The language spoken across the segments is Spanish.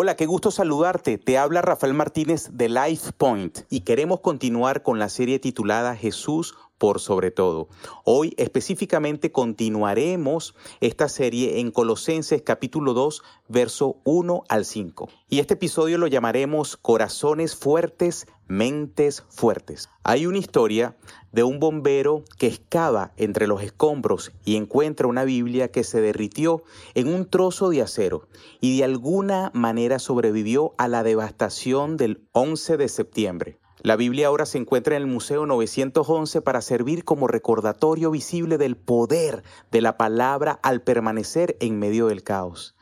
Hola, qué gusto saludarte. Te habla Rafael Martínez de Life Point y queremos continuar con la serie titulada Jesús por sobre todo. Hoy específicamente continuaremos esta serie en Colosenses capítulo 2, verso 1 al 5. Y este episodio lo llamaremos Corazones fuertes, mentes fuertes. Hay una historia de un bombero que excava entre los escombros y encuentra una Biblia que se derritió en un trozo de acero y de alguna manera sobrevivió a la devastación del 11 de septiembre. La Biblia ahora se encuentra en el Museo 911 para servir como recordatorio visible del poder de la palabra al permanecer en medio del caos.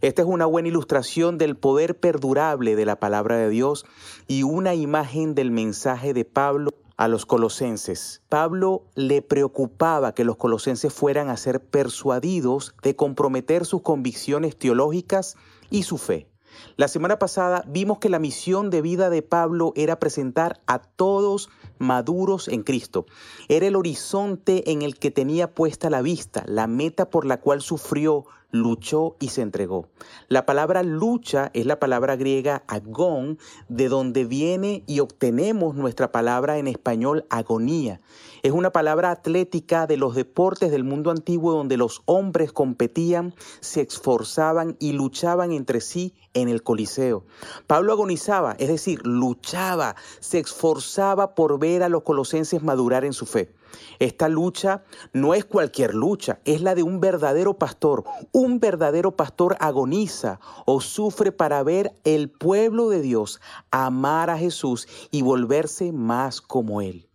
Esta es una buena ilustración del poder perdurable de la palabra de Dios y una imagen del mensaje de Pablo a los colosenses. Pablo le preocupaba que los colosenses fueran a ser persuadidos de comprometer sus convicciones teológicas y su fe. La semana pasada vimos que la misión de vida de Pablo era presentar a todos maduros en Cristo. Era el horizonte en el que tenía puesta la vista, la meta por la cual sufrió, luchó y se entregó. La palabra lucha es la palabra griega agón, de donde viene y obtenemos nuestra palabra en español agonía. Es una palabra atlética de los deportes del mundo antiguo donde los hombres competían, se esforzaban y luchaban entre sí en el Coliseo. Pablo agonizaba, es decir, luchaba, se esforzaba por ver a los colosenses madurar en su fe. Esta lucha no es cualquier lucha, es la de un verdadero pastor. Un verdadero pastor agoniza o sufre para ver el pueblo de Dios amar a Jesús y volverse más como Él.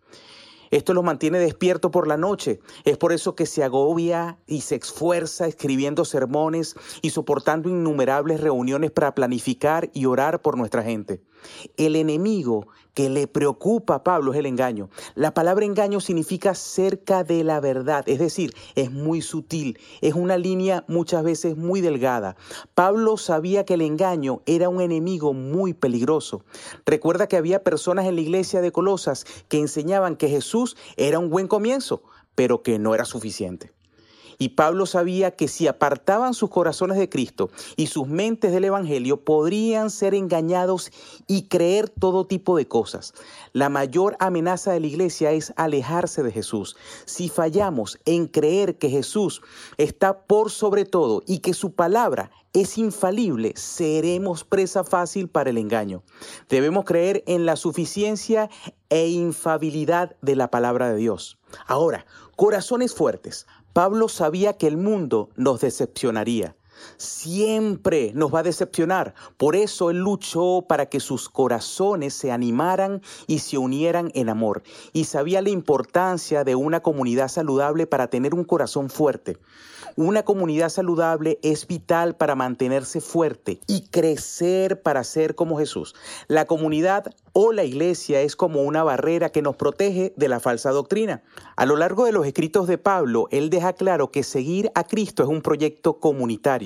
Esto lo mantiene despierto por la noche. Es por eso que se agobia y se esfuerza escribiendo sermones y soportando innumerables reuniones para planificar y orar por nuestra gente. El enemigo que le preocupa a Pablo es el engaño. La palabra engaño significa cerca de la verdad, es decir, es muy sutil, es una línea muchas veces muy delgada. Pablo sabía que el engaño era un enemigo muy peligroso. Recuerda que había personas en la iglesia de Colosas que enseñaban que Jesús era un buen comienzo, pero que no era suficiente. Y Pablo sabía que si apartaban sus corazones de Cristo y sus mentes del Evangelio, podrían ser engañados y creer todo tipo de cosas. La mayor amenaza de la iglesia es alejarse de Jesús. Si fallamos en creer que Jesús está por sobre todo y que su palabra es infalible, seremos presa fácil para el engaño. Debemos creer en la suficiencia e infabilidad de la palabra de Dios. Ahora, corazones fuertes. Pablo sabía que el mundo nos decepcionaría. Siempre nos va a decepcionar. Por eso Él luchó para que sus corazones se animaran y se unieran en amor. Y sabía la importancia de una comunidad saludable para tener un corazón fuerte. Una comunidad saludable es vital para mantenerse fuerte y crecer para ser como Jesús. La comunidad o la iglesia es como una barrera que nos protege de la falsa doctrina. A lo largo de los escritos de Pablo, él deja claro que seguir a Cristo es un proyecto comunitario,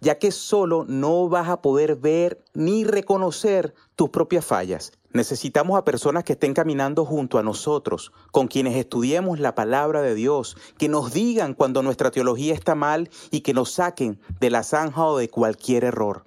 ya que solo no vas a poder ver ni reconocer tus propias fallas. Necesitamos a personas que estén caminando junto a nosotros, con quienes estudiemos la palabra de Dios, que nos digan cuando nuestra teología está mal y que nos saquen de la zanja o de cualquier error.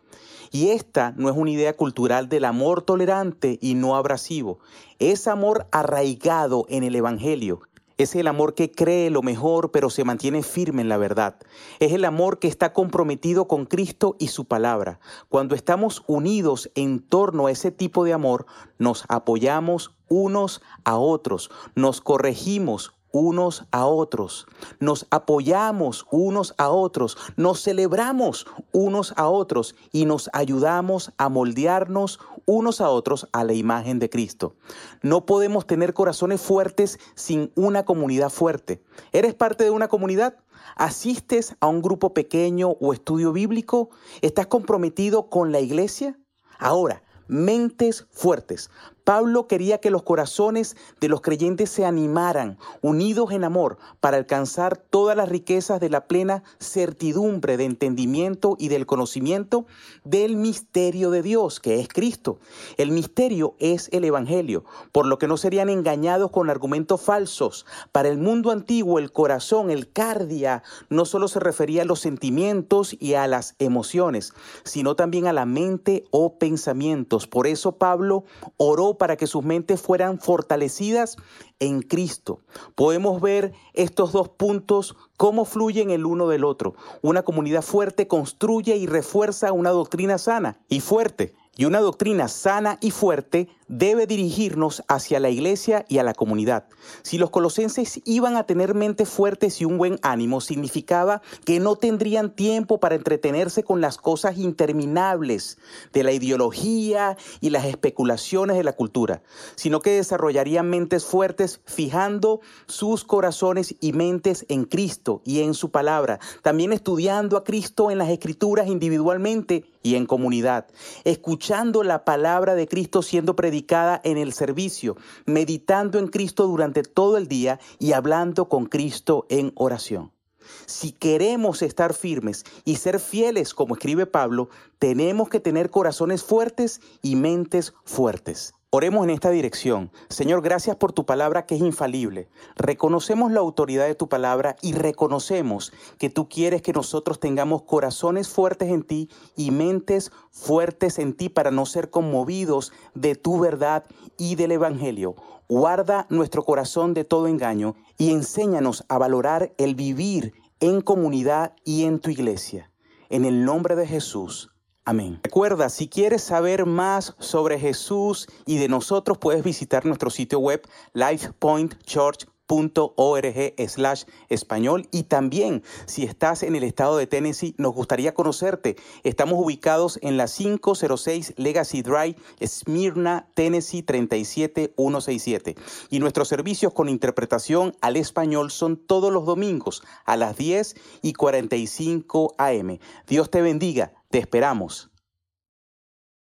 Y esta no es una idea cultural del amor tolerante y no abrasivo, es amor arraigado en el Evangelio, es el amor que cree lo mejor pero se mantiene firme en la verdad. Es el amor que está comprometido con Cristo y su palabra. Cuando estamos unidos en torno a ese tipo de amor, nos apoyamos unos a otros, nos corregimos unos a otros, nos apoyamos unos a otros, nos celebramos unos a otros y nos ayudamos a moldearnos unos a otros a la imagen de Cristo. No podemos tener corazones fuertes sin una comunidad fuerte. ¿Eres parte de una comunidad? ¿Asistes a un grupo pequeño o estudio bíblico? ¿Estás comprometido con la iglesia? Ahora, mentes fuertes. Pablo quería que los corazones de los creyentes se animaran, unidos en amor, para alcanzar todas las riquezas de la plena certidumbre de entendimiento y del conocimiento del misterio de Dios, que es Cristo. El misterio es el Evangelio, por lo que no serían engañados con argumentos falsos. Para el mundo antiguo, el corazón, el cardia, no solo se refería a los sentimientos y a las emociones, sino también a la mente o pensamientos. Por eso Pablo oró para que sus mentes fueran fortalecidas en Cristo. Podemos ver estos dos puntos, cómo fluyen el uno del otro. Una comunidad fuerte construye y refuerza una doctrina sana y fuerte. Y una doctrina sana y fuerte debe dirigirnos hacia la iglesia y a la comunidad. Si los colosenses iban a tener mentes fuertes y un buen ánimo, significaba que no tendrían tiempo para entretenerse con las cosas interminables de la ideología y las especulaciones de la cultura, sino que desarrollarían mentes fuertes fijando sus corazones y mentes en Cristo y en su palabra, también estudiando a Cristo en las escrituras individualmente y en comunidad, escuchando la palabra de Cristo siendo predicada en el servicio, meditando en Cristo durante todo el día y hablando con Cristo en oración. Si queremos estar firmes y ser fieles, como escribe Pablo, tenemos que tener corazones fuertes y mentes fuertes. Oremos en esta dirección. Señor, gracias por tu palabra que es infalible. Reconocemos la autoridad de tu palabra y reconocemos que tú quieres que nosotros tengamos corazones fuertes en ti y mentes fuertes en ti para no ser conmovidos de tu verdad y del Evangelio. Guarda nuestro corazón de todo engaño y enséñanos a valorar el vivir en comunidad y en tu iglesia. En el nombre de Jesús. Amén. Recuerda, si quieres saber más sobre Jesús y de nosotros, puedes visitar nuestro sitio web lifepointchurch.org slash español y también si estás en el estado de Tennessee nos gustaría conocerte. Estamos ubicados en la 506 Legacy Drive, Smyrna, Tennessee 37167 y nuestros servicios con interpretación al español son todos los domingos a las 10 y 45 am. Dios te bendiga. Te esperamos.